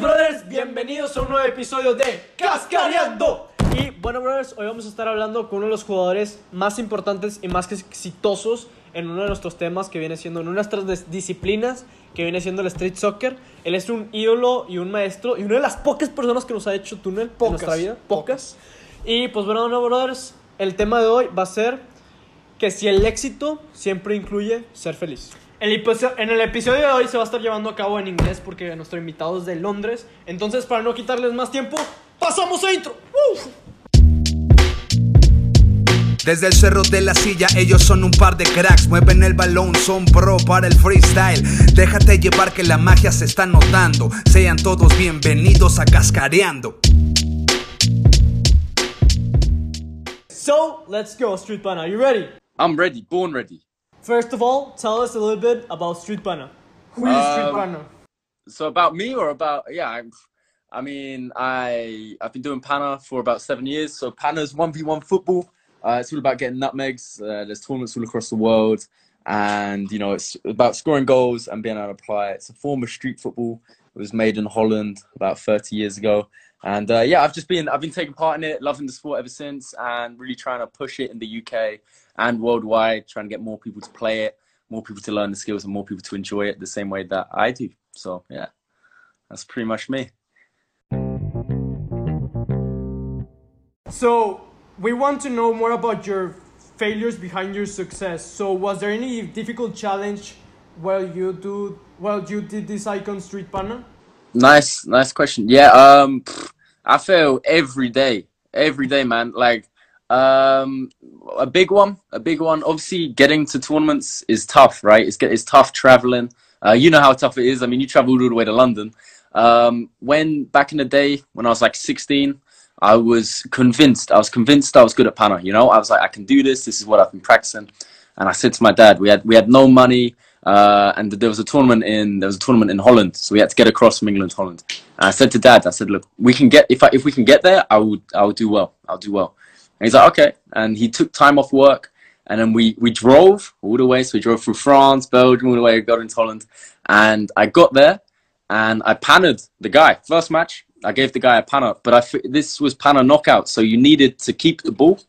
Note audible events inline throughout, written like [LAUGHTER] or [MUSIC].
brothers. Bienvenidos a un nuevo episodio de Cascareando. Y bueno, brothers, hoy vamos a estar hablando con uno de los jugadores más importantes y más exitosos en uno de nuestros temas que viene siendo en nuestras disciplinas, que viene siendo el street soccer. Él es un ídolo y un maestro y una de las pocas personas que nos ha hecho túnel en nuestra vida. Pocas. Y pues bueno, no, brothers, el tema de hoy va a ser que si el éxito siempre incluye ser feliz. En el episodio de hoy se va a estar llevando a cabo en inglés porque nuestro invitado es de Londres. Entonces, para no quitarles más tiempo, pasamos a intro. Desde el cerro de la silla, ellos son un par de cracks. Mueven el balón, son pro para el freestyle. Déjate llevar que la magia se está notando. Sean todos bienvenidos a Cascareando. So, let's go, Street Pana. Are you ready? I'm ready, born ready. First of all, tell us a little bit about Street Panna. Who is um, Street Panna? So about me or about yeah, I'm, I mean I I've been doing Panna for about seven years. So Panna's one v one football. Uh, it's all about getting nutmegs. Uh, there's tournaments all across the world, and you know it's about scoring goals and being able to apply. It's a form of street football. It was made in Holland about 30 years ago, and uh, yeah, I've just been I've been taking part in it, loving the sport ever since, and really trying to push it in the UK and worldwide, trying to get more people to play it, more people to learn the skills, and more people to enjoy it the same way that I do. So yeah, that's pretty much me. So we want to know more about your failures behind your success. So was there any difficult challenge while you do while you did this icon Street Panna? Nice, nice question. Yeah, um, I fail every day, every day, man. Like, um, a big one, a big one. Obviously, getting to tournaments is tough, right? It's it's tough traveling. Uh, you know how tough it is. I mean, you traveled all the way to London. Um, when back in the day, when I was like 16, I was convinced. I was convinced I was good at Panna. You know, I was like, I can do this. This is what I've been practicing. And I said to my dad, we had we had no money. Uh, and there was a tournament in there was a tournament in Holland, so we had to get across from England to Holland. And I said to Dad, I said, look, we can get if I, if we can get there, I would I would do well. I'll do well. And he's like, okay. And he took time off work, and then we we drove all the way. So we drove through France, Belgium, all the way, got into Holland, and I got there, and I panned the guy first match. I gave the guy a panna, but I this was panna knockout, so you needed to keep the ball,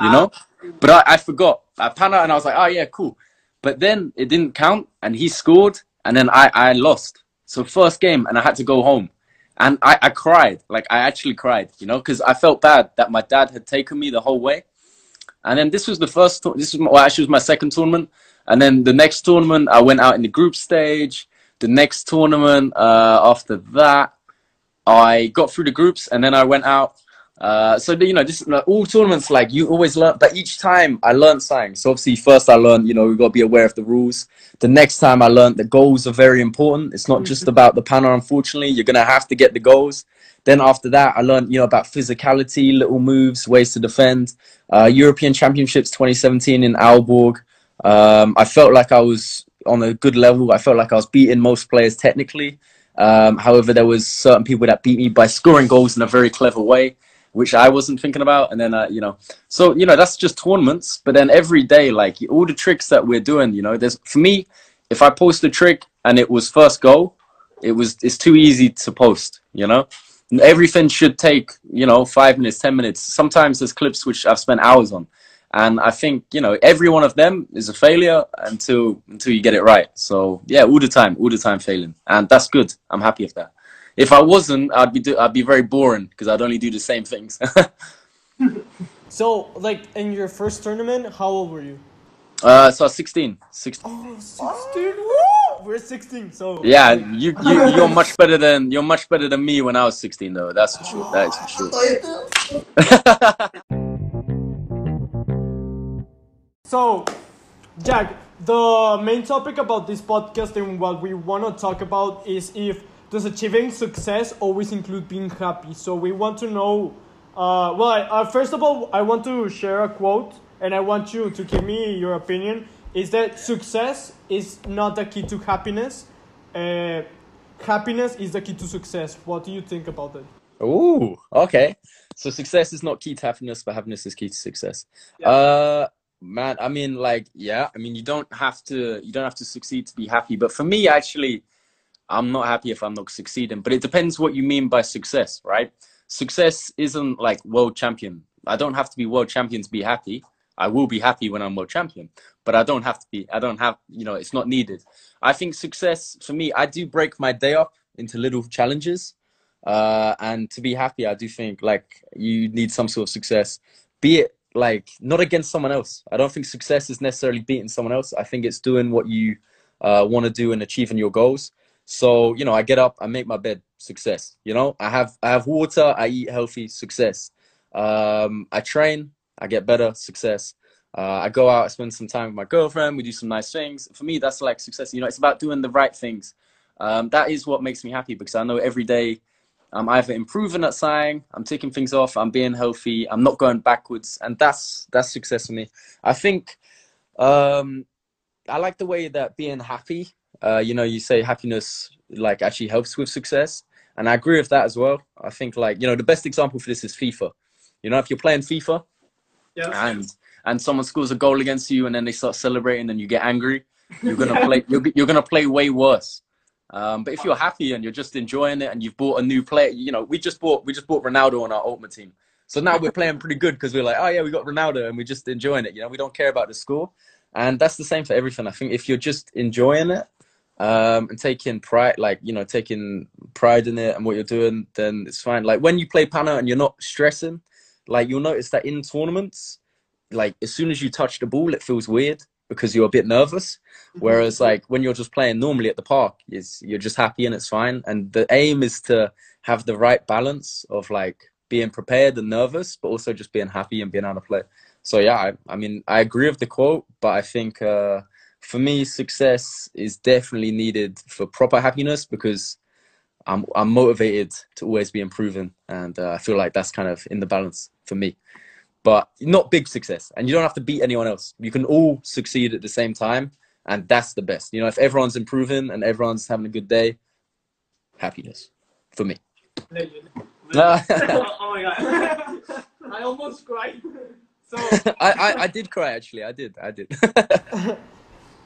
you know. Ah. But I, I forgot. I panna, and I was like, oh yeah, cool. But then it didn't count, and he scored, and then I, I lost. So first game, and I had to go home, and I, I cried. Like I actually cried, you know, because I felt bad that my dad had taken me the whole way. And then this was the first. This was well, actually was my second tournament, and then the next tournament I went out in the group stage. The next tournament uh, after that, I got through the groups, and then I went out uh, so you know, just like, all tournaments, like you always learn, but each time I learned something. So obviously, first I learned, you know, we got to be aware of the rules. The next time I learned that goals are very important. It's not just mm-hmm. about the panel. Unfortunately, you're gonna have to get the goals. Then after that, I learned, you know, about physicality, little moves, ways to defend. Uh, European Championships 2017 in Aalborg. Um, I felt like I was on a good level. I felt like I was beating most players technically. Um, however, there was certain people that beat me by scoring goals in a very clever way which I wasn't thinking about. And then, uh, you know, so, you know, that's just tournaments. But then every day, like all the tricks that we're doing, you know, there's, for me, if I post a trick and it was first goal, it was, it's too easy to post, you know? Everything should take, you know, five minutes, 10 minutes. Sometimes there's clips which I've spent hours on. And I think, you know, every one of them is a failure until, until you get it right. So yeah, all the time, all the time failing. And that's good. I'm happy with that if I wasn't, I'd be do, I'd be very boring because I'd only do the same things. [LAUGHS] so, like in your first tournament, how old were you? Uh, so 16. 16. Oh, 16. Woo! We're 16, so Yeah, you, you you're much better than you're much better than me when I was 16 though. That's for sure. That is for sure. [LAUGHS] so, Jack, the main topic about this podcast and what we want to talk about is if does achieving success always include being happy? So we want to know. Uh, well, I, uh, first of all, I want to share a quote, and I want you to give me your opinion. Is that success is not the key to happiness? Uh, happiness is the key to success. What do you think about that? Oh, okay. So success is not key to happiness, but happiness is key to success. Yeah. Uh, man, I mean, like, yeah. I mean, you don't have to. You don't have to succeed to be happy. But for me, actually, I'm not happy if I'm not succeeding. But it depends what you mean by success, right? Success isn't like world champion. I don't have to be world champion to be happy. I will be happy when I'm world champion, but I don't have to be. I don't have, you know, it's not needed. I think success for me, I do break my day up into little challenges. Uh, and to be happy, I do think like you need some sort of success, be it like not against someone else. I don't think success is necessarily beating someone else. I think it's doing what you uh, want to do and achieving your goals. So you know, I get up, I make my bed, success. You know, I have I have water, I eat healthy, success. Um, I train, I get better, success. Uh, I go out, I spend some time with my girlfriend, we do some nice things. For me, that's like success. You know, it's about doing the right things. Um, that is what makes me happy because I know every day I'm either improving at something, I'm taking things off, I'm being healthy, I'm not going backwards, and that's that's success for me. I think um, I like the way that being happy. Uh, you know, you say happiness like actually helps with success, and I agree with that as well. I think like you know the best example for this is FIFA. You know, if you're playing FIFA, yeah. and and someone scores a goal against you, and then they start celebrating, and you get angry, you're gonna [LAUGHS] yeah. play. You're, you're gonna play way worse. Um, but if you're happy and you're just enjoying it and you've bought a new player, you know, we just bought we just bought Ronaldo on our ultimate team. So now we're playing pretty good because we're like, oh yeah, we got Ronaldo and we're just enjoying it. You know, we don't care about the score, and that's the same for everything. I think if you're just enjoying it um, and taking pride, like you know, taking pride in it and what you're doing, then it's fine. Like when you play Panna and you're not stressing, like you'll notice that in tournaments, like as soon as you touch the ball, it feels weird because you're a bit nervous. Mm-hmm. Whereas like when you're just playing normally at the park, is you're just happy and it's fine. And the aim is to have the right balance of like being prepared and nervous, but also just being happy and being able to play. So yeah, I, I mean I agree with the quote, but I think uh, for me success is definitely needed for proper happiness because I'm I'm motivated to always be improving, and uh, I feel like that's kind of in the balance for me but not big success. And you don't have to beat anyone else. You can all succeed at the same time, and that's the best. You know, if everyone's improving and everyone's having a good day, happiness for me. Legend. [LAUGHS] [LAUGHS] oh my god, [LAUGHS] I almost cried. So I, I, I did cry actually. I did. I did.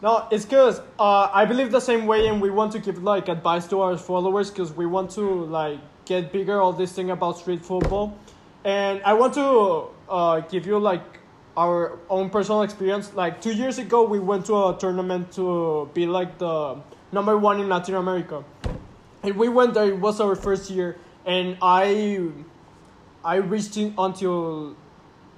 No, it's because uh, I believe the same way, and we want to give like advice to our followers because we want to like get bigger. All this thing about street football, and I want to uh, give you like our own personal experience. Like two years ago, we went to a tournament to be like the number one in Latin America, and we went there. It was our first year, and I, I reached in until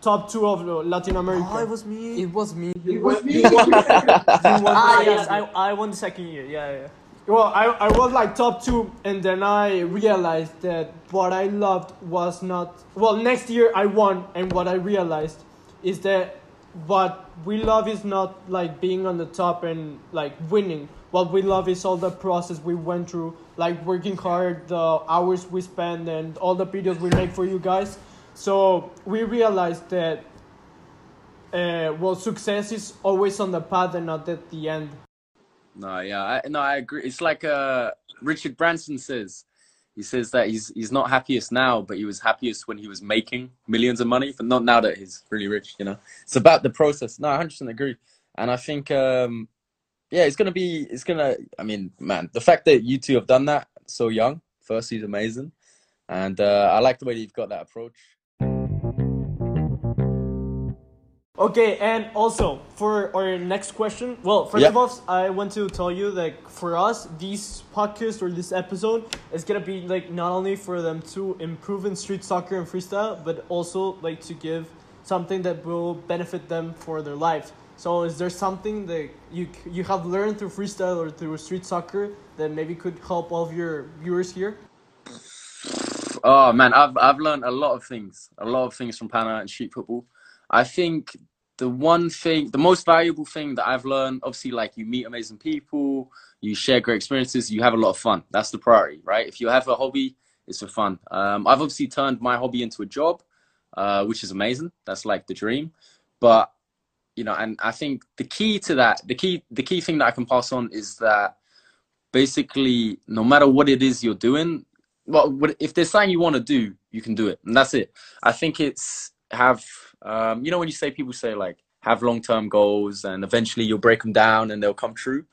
top two of Latin America. Oh, it was me. It was me. It was me. [LAUGHS] ah, yes, I, I won the second year. Yeah, yeah. Well, I, I was like top two, and then I realized that what I loved was not. Well, next year I won, and what I realized is that what we love is not like being on the top and like winning. What we love is all the process we went through, like working hard, the hours we spend, and all the videos we make for you guys. So we realized that, uh, well, success is always on the path and not at the end. No, yeah, I, no, I agree. It's like uh, Richard Branson says. He says that he's he's not happiest now, but he was happiest when he was making millions of money, but not now that he's really rich. You know, it's about the process. No, I hundred percent agree, and I think, um, yeah, it's gonna be, it's gonna. I mean, man, the fact that you two have done that so young, first, is amazing, and uh, I like the way that you've got that approach. Okay, and also for our next question, well, first of all, I want to tell you that for us, this podcast or this episode is gonna be like not only for them to improve in street soccer and freestyle, but also like to give something that will benefit them for their lives. So, is there something that you you have learned through freestyle or through street soccer that maybe could help all of your viewers here? Oh man, I've I've learned a lot of things, a lot of things from Panna and street football. I think the one thing, the most valuable thing that I've learned, obviously, like you meet amazing people, you share great experiences, you have a lot of fun. That's the priority, right? If you have a hobby, it's for fun. Um, I've obviously turned my hobby into a job, uh, which is amazing. That's like the dream. But you know, and I think the key to that, the key, the key thing that I can pass on is that basically, no matter what it is you're doing, well, if there's something you want to do, you can do it, and that's it. I think it's have um, you know when you say people say like have long term goals and eventually you'll break them down and they'll come true.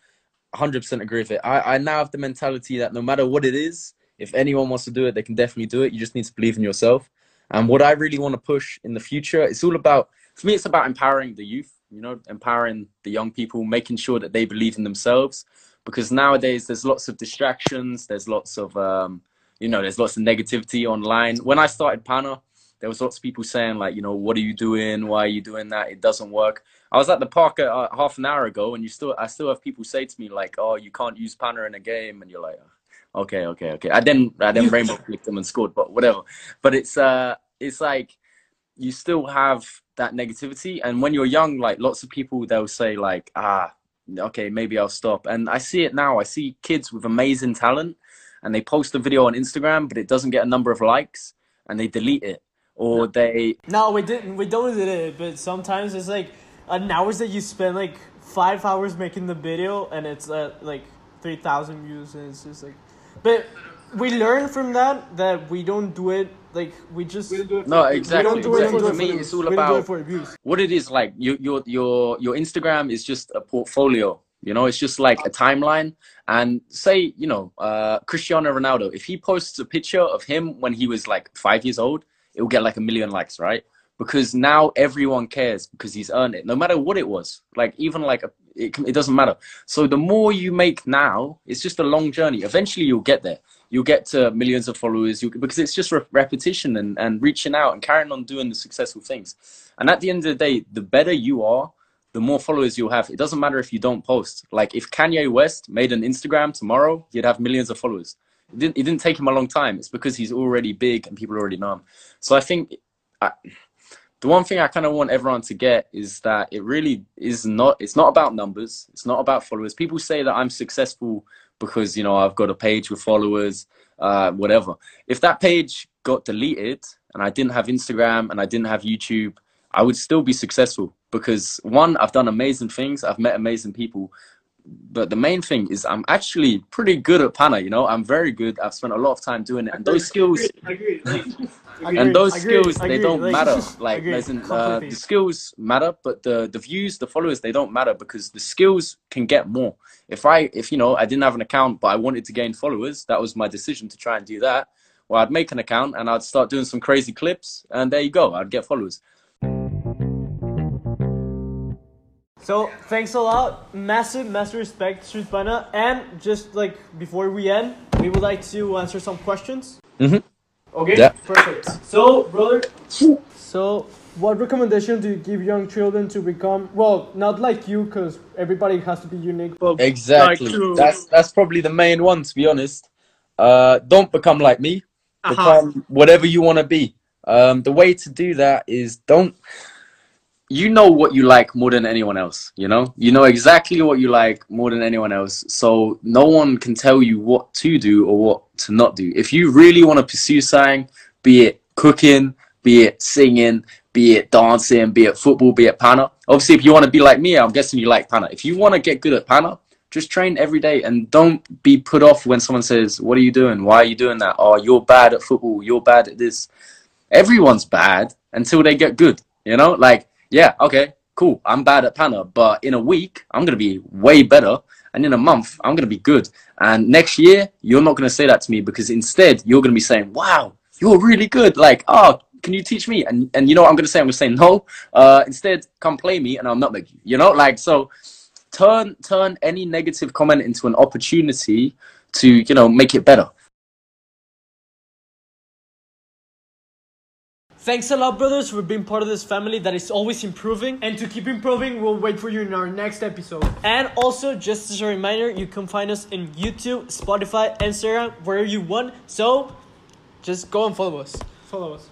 100% agree with it. I, I now have the mentality that no matter what it is, if anyone wants to do it, they can definitely do it. You just need to believe in yourself. And what I really want to push in the future, it's all about, for me, it's about empowering the youth, you know, empowering the young people, making sure that they believe in themselves. Because nowadays there's lots of distractions, there's lots of, um, you know, there's lots of negativity online. When I started Panna, there was lots of people saying like, you know, what are you doing? Why are you doing that? It doesn't work. I was at the park uh, half an hour ago, and you still, I still have people say to me like, oh, you can't use Panna in a game, and you're like, okay, okay, okay. I didn't, I didn't rainbow [LAUGHS] flick them and scored, but whatever. But it's, uh, it's like you still have that negativity, and when you're young, like lots of people, they'll say like, ah, okay, maybe I'll stop. And I see it now. I see kids with amazing talent, and they post a video on Instagram, but it doesn't get a number of likes, and they delete it, or no. they. No, we didn't. We don't delete it, but sometimes it's like an hours that you spend like five hours making the video, and it's uh, like three thousand views, and it's just like but we learn from that that we don't do it like we just we no exactly. We don't do exactly. it for, me, it's all about it what it is like. Your your your your Instagram is just a portfolio. You know, it's just like a timeline. And say, you know, uh, Cristiano Ronaldo, if he posts a picture of him when he was like five years old, it will get like a million likes, right? Because now everyone cares because he's earned it, no matter what it was. Like even like a it, it doesn't matter. So the more you make now, it's just a long journey. Eventually, you'll get there. You'll get to millions of followers you, because it's just re- repetition and, and reaching out and carrying on doing the successful things. And at the end of the day, the better you are, the more followers you'll have. It doesn't matter if you don't post. Like if Kanye West made an Instagram tomorrow, he'd have millions of followers. It didn't, it didn't take him a long time. It's because he's already big and people already know him. So I think I, the one thing I kind of want everyone to get is that it really is not. It's not about numbers. It's not about followers. People say that I'm successful because you know I've got a page with followers, uh, whatever. If that page got deleted and I didn't have Instagram and I didn't have YouTube, I would still be successful because one, I've done amazing things. I've met amazing people. But the main thing is I'm actually pretty good at Panna, you know. I'm very good. I've spent a lot of time doing it. And those skills I agree. [LAUGHS] I and those skills they don't like, matter [LAUGHS] like in, uh, the skills matter but the the views the followers they don't matter because the skills can get more if i if you know i didn't have an account but i wanted to gain followers that was my decision to try and do that well i'd make an account and i'd start doing some crazy clips and there you go i'd get followers so thanks a lot massive massive respect Street Panna and just like before we end we would like to answer some questions mm-hmm. Okay. Yeah. Perfect. So, brother. So, what recommendation do you give young children to become? Well, not like you, because everybody has to be unique. But exactly. Like that's that's probably the main one, to be honest. Uh, don't become like me. Uh-huh. Become whatever you want to be. Um, the way to do that is don't you know what you like more than anyone else you know? You know exactly what you like more than anyone else so no one can tell you what to do or what to not do. If you really want to pursue something be it cooking be it singing be it dancing be it football be it panna obviously if you want to be like me i'm guessing you like panna. If you want to get good at panna just train every day and don't be put off when someone says what are you doing? Why are you doing that? Oh you're bad at football. You're bad at this. Everyone's bad until they get good you know? Like yeah, okay, cool. I'm bad at Panna, but in a week, I'm going to be way better. And in a month, I'm going to be good. And next year, you're not going to say that to me because instead, you're going to be saying, wow, you're really good. Like, oh, can you teach me? And, and you know what I'm going to say? I'm going to say, no. Uh, instead, come play me and I'll not make you. You know, like, so turn, turn any negative comment into an opportunity to, you know, make it better. Thanks a lot, brothers, for being part of this family that is always improving. And to keep improving, we'll wait for you in our next episode. And also, just as a reminder, you can find us in YouTube, Spotify, Instagram, wherever you want. So, just go and follow us. Follow us.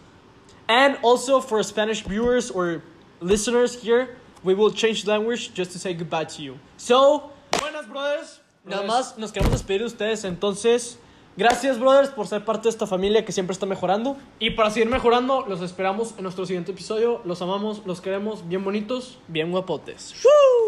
And also, for Spanish viewers or listeners here, we will change language just to say goodbye to you. So, buenas, brothers. Nada más nos queremos despedir de ustedes. Entonces. Gracias, brothers, por ser parte de esta familia que siempre está mejorando. Y para seguir mejorando, los esperamos en nuestro siguiente episodio. Los amamos, los queremos, bien bonitos, bien guapotes. ¡Woo!